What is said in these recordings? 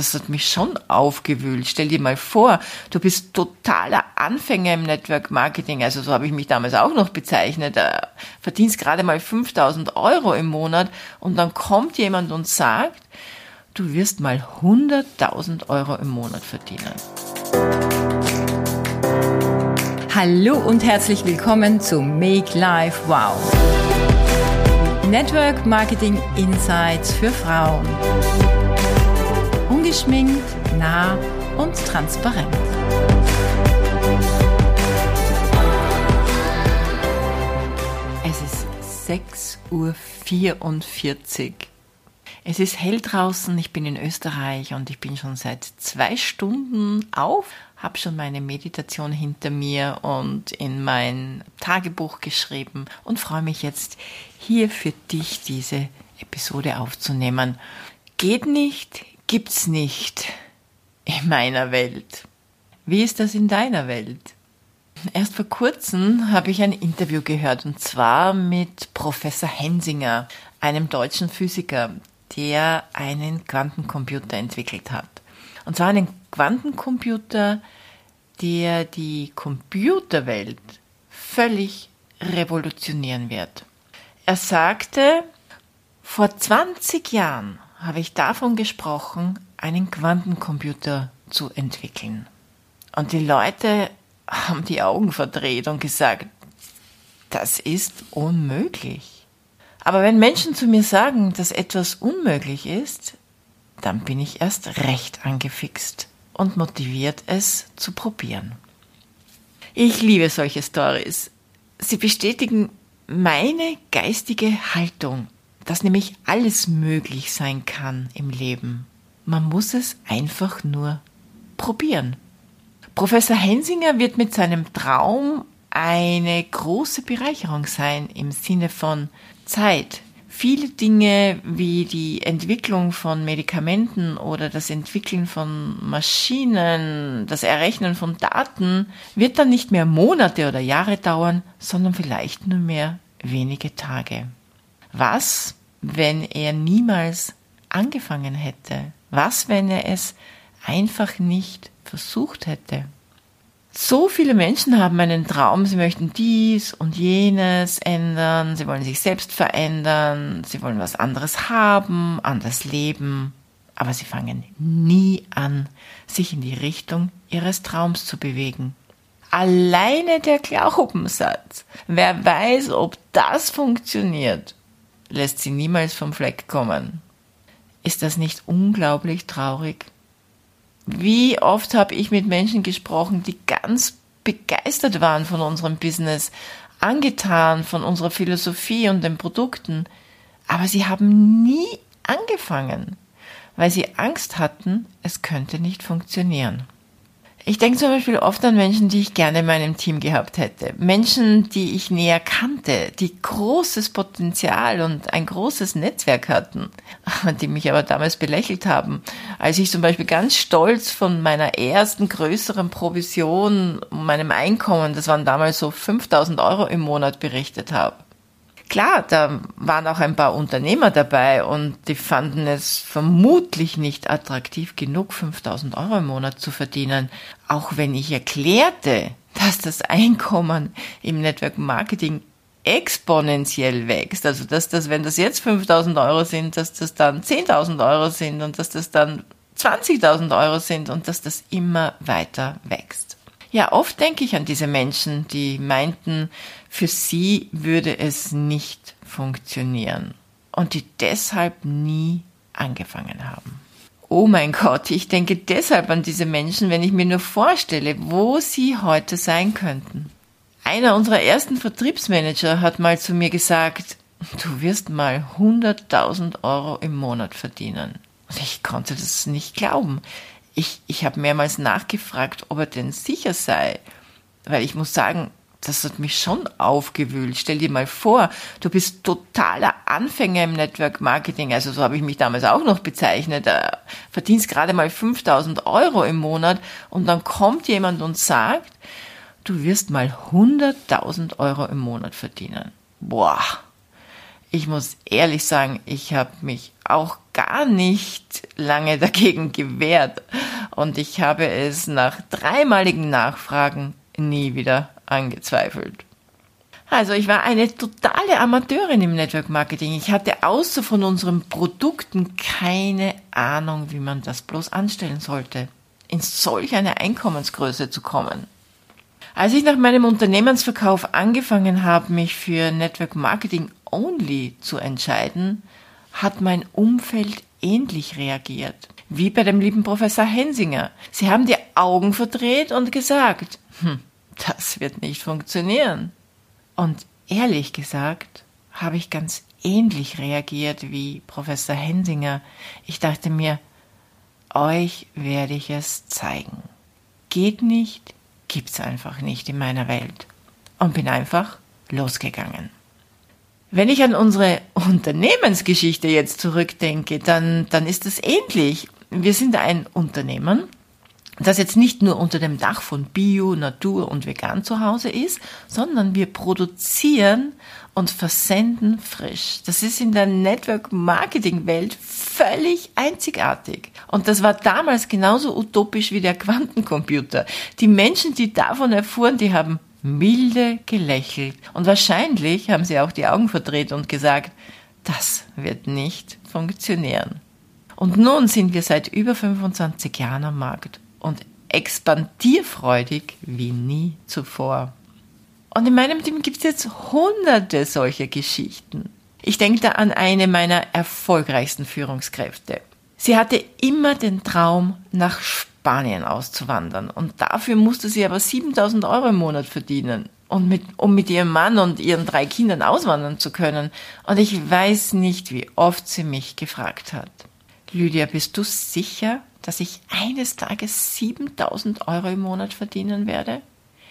das hat mich schon aufgewühlt. Stell dir mal vor, du bist totaler Anfänger im Network Marketing, also so habe ich mich damals auch noch bezeichnet, verdienst gerade mal 5000 Euro im Monat und dann kommt jemand und sagt, du wirst mal 100.000 Euro im Monat verdienen. Hallo und herzlich willkommen zu Make Life Wow. Network Marketing Insights für Frauen ungeschminkt, nah und transparent. Es ist 6.44 Uhr. Es ist hell draußen, ich bin in Österreich und ich bin schon seit zwei Stunden auf, habe schon meine Meditation hinter mir und in mein Tagebuch geschrieben und freue mich jetzt hier für dich diese Episode aufzunehmen. Geht nicht, gibt's nicht in meiner Welt. Wie ist das in deiner Welt? Erst vor kurzem habe ich ein Interview gehört und zwar mit Professor Hensinger, einem deutschen Physiker, der einen Quantencomputer entwickelt hat. Und zwar einen Quantencomputer, der die Computerwelt völlig revolutionieren wird. Er sagte, vor 20 Jahren habe ich davon gesprochen, einen Quantencomputer zu entwickeln. Und die Leute haben die Augen verdreht und gesagt, das ist unmöglich. Aber wenn Menschen zu mir sagen, dass etwas unmöglich ist, dann bin ich erst recht angefixt und motiviert, es zu probieren. Ich liebe solche Stories. Sie bestätigen meine geistige Haltung dass nämlich alles möglich sein kann im Leben. Man muss es einfach nur probieren. Professor Hensinger wird mit seinem Traum eine große Bereicherung sein im Sinne von Zeit. Viele Dinge wie die Entwicklung von Medikamenten oder das Entwickeln von Maschinen, das Errechnen von Daten wird dann nicht mehr Monate oder Jahre dauern, sondern vielleicht nur mehr wenige Tage. Was, wenn er niemals angefangen hätte? Was, wenn er es einfach nicht versucht hätte? So viele Menschen haben einen Traum, sie möchten dies und jenes ändern, sie wollen sich selbst verändern, sie wollen was anderes haben, anders leben, aber sie fangen nie an, sich in die Richtung ihres Traums zu bewegen. Alleine der Glaubenssatz, wer weiß, ob das funktioniert, lässt sie niemals vom Fleck kommen. Ist das nicht unglaublich traurig? Wie oft habe ich mit Menschen gesprochen, die ganz begeistert waren von unserem Business, angetan von unserer Philosophie und den Produkten, aber sie haben nie angefangen, weil sie Angst hatten, es könnte nicht funktionieren. Ich denke zum Beispiel oft an Menschen, die ich gerne in meinem Team gehabt hätte. Menschen, die ich näher kannte, die großes Potenzial und ein großes Netzwerk hatten, die mich aber damals belächelt haben. Als ich zum Beispiel ganz stolz von meiner ersten größeren Provision, meinem Einkommen, das waren damals so 5000 Euro im Monat berichtet habe. Klar, da waren auch ein paar Unternehmer dabei und die fanden es vermutlich nicht attraktiv genug, 5000 Euro im Monat zu verdienen. Auch wenn ich erklärte, dass das Einkommen im Network Marketing exponentiell wächst. Also, dass das, wenn das jetzt 5000 Euro sind, dass das dann 10.000 Euro sind und dass das dann 20.000 Euro sind und dass das immer weiter wächst. Ja, oft denke ich an diese Menschen, die meinten, für sie würde es nicht funktionieren und die deshalb nie angefangen haben. Oh mein Gott, ich denke deshalb an diese Menschen, wenn ich mir nur vorstelle, wo sie heute sein könnten. Einer unserer ersten Vertriebsmanager hat mal zu mir gesagt, du wirst mal 100.000 Euro im Monat verdienen. Und ich konnte das nicht glauben. Ich, ich habe mehrmals nachgefragt, ob er denn sicher sei, weil ich muss sagen, das hat mich schon aufgewühlt. Stell dir mal vor, du bist totaler Anfänger im Network Marketing, also so habe ich mich damals auch noch bezeichnet, äh, verdienst gerade mal 5000 Euro im Monat und dann kommt jemand und sagt, du wirst mal 100.000 Euro im Monat verdienen. Boah, ich muss ehrlich sagen, ich habe mich auch gar nicht lange dagegen gewehrt und ich habe es nach dreimaligen Nachfragen nie wieder angezweifelt. Also ich war eine totale Amateurin im Network Marketing. Ich hatte außer von unseren Produkten keine Ahnung, wie man das bloß anstellen sollte, in solch eine Einkommensgröße zu kommen. Als ich nach meinem Unternehmensverkauf angefangen habe, mich für Network Marketing Only zu entscheiden, hat mein Umfeld ähnlich reagiert. Wie bei dem lieben Professor Hensinger. Sie haben die Augen verdreht und gesagt, hm, das wird nicht funktionieren. Und ehrlich gesagt habe ich ganz ähnlich reagiert wie Professor Hensinger. Ich dachte mir, euch werde ich es zeigen. Geht nicht, gibt's einfach nicht in meiner Welt. Und bin einfach losgegangen. Wenn ich an unsere Unternehmensgeschichte jetzt zurückdenke, dann, dann ist es ähnlich. Wir sind ein Unternehmen, das jetzt nicht nur unter dem Dach von Bio, Natur und Vegan zu Hause ist, sondern wir produzieren und versenden frisch. Das ist in der Network Marketing Welt völlig einzigartig. Und das war damals genauso utopisch wie der Quantencomputer. Die Menschen, die davon erfuhren, die haben milde gelächelt. Und wahrscheinlich haben sie auch die Augen verdreht und gesagt, das wird nicht funktionieren. Und nun sind wir seit über 25 Jahren am Markt und expandierfreudig wie nie zuvor. Und in meinem Team gibt es jetzt hunderte solcher Geschichten. Ich denke da an eine meiner erfolgreichsten Führungskräfte. Sie hatte immer den Traum, nach Spanien auszuwandern. Und dafür musste sie aber 7000 Euro im Monat verdienen. Und mit, um mit ihrem Mann und ihren drei Kindern auswandern zu können. Und ich weiß nicht, wie oft sie mich gefragt hat. Lydia, bist du sicher, dass ich eines Tages 7000 Euro im Monat verdienen werde?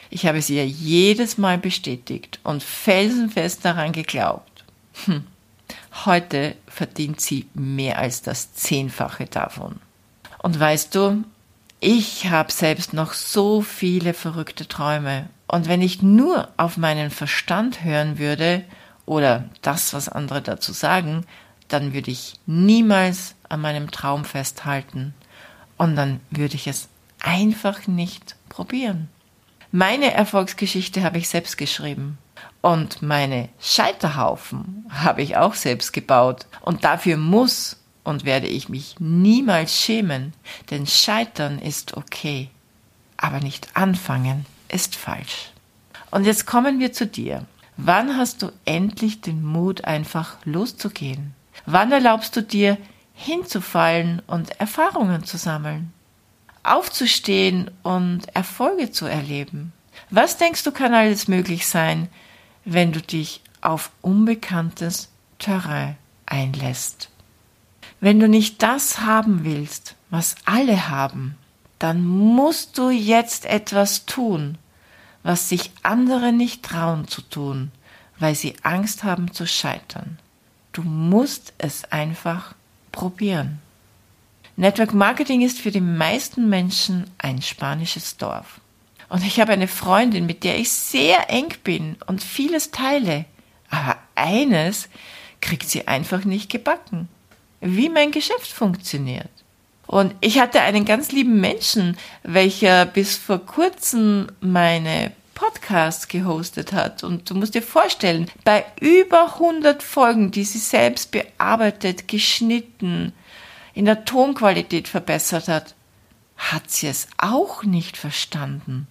Ich habe sie ihr jedes Mal bestätigt und felsenfest daran geglaubt. Hm. Heute verdient sie mehr als das Zehnfache davon. Und weißt du, ich habe selbst noch so viele verrückte Träume. Und wenn ich nur auf meinen Verstand hören würde oder das, was andere dazu sagen, dann würde ich niemals an meinem Traum festhalten. Und dann würde ich es einfach nicht probieren. Meine Erfolgsgeschichte habe ich selbst geschrieben. Und meine Scheiterhaufen habe ich auch selbst gebaut. Und dafür muss und werde ich mich niemals schämen, denn Scheitern ist okay, aber nicht anfangen ist falsch. Und jetzt kommen wir zu dir. Wann hast du endlich den Mut, einfach loszugehen? Wann erlaubst du dir, hinzufallen und Erfahrungen zu sammeln? Aufzustehen und Erfolge zu erleben? Was denkst du kann alles möglich sein, wenn du dich auf unbekanntes Terrain einlässt? Wenn du nicht das haben willst, was alle haben, dann musst du jetzt etwas tun, was sich andere nicht trauen zu tun, weil sie Angst haben zu scheitern. Du musst es einfach probieren. Network Marketing ist für die meisten Menschen ein spanisches Dorf. Und ich habe eine Freundin, mit der ich sehr eng bin und vieles teile. Aber eines kriegt sie einfach nicht gebacken wie mein Geschäft funktioniert. Und ich hatte einen ganz lieben Menschen, welcher bis vor kurzem meine Podcasts gehostet hat. Und du musst dir vorstellen, bei über 100 Folgen, die sie selbst bearbeitet, geschnitten, in der Tonqualität verbessert hat, hat sie es auch nicht verstanden,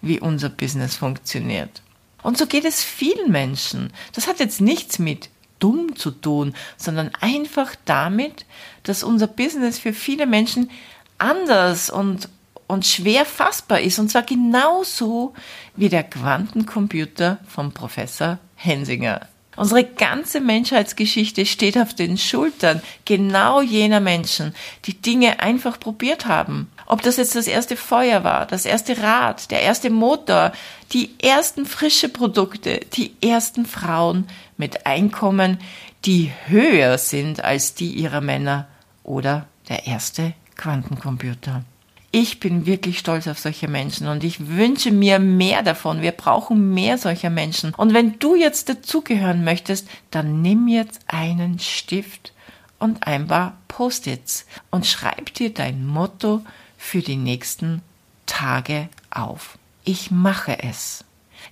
wie unser Business funktioniert. Und so geht es vielen Menschen. Das hat jetzt nichts mit dumm zu tun, sondern einfach damit, dass unser Business für viele Menschen anders und, und schwer fassbar ist. Und zwar genauso wie der Quantencomputer vom Professor Hensinger. Unsere ganze Menschheitsgeschichte steht auf den Schultern genau jener Menschen, die Dinge einfach probiert haben. Ob das jetzt das erste Feuer war, das erste Rad, der erste Motor, die ersten frische Produkte, die ersten Frauen mit Einkommen, die höher sind als die ihrer Männer oder der erste Quantencomputer. Ich bin wirklich stolz auf solche Menschen und ich wünsche mir mehr davon. Wir brauchen mehr solcher Menschen. Und wenn du jetzt dazugehören möchtest, dann nimm jetzt einen Stift und ein paar Post-its und schreib dir dein Motto für die nächsten Tage auf. Ich mache es.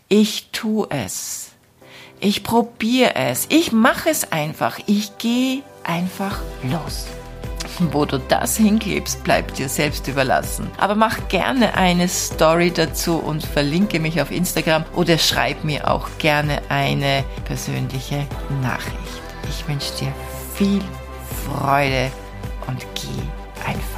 Ich tue es. Ich probiere es. Ich mache es einfach. Ich gehe einfach los. Wo du das hinklebst, bleibt dir selbst überlassen. Aber mach gerne eine Story dazu und verlinke mich auf Instagram oder schreib mir auch gerne eine persönliche Nachricht. Ich wünsche dir viel Freude und geh einfach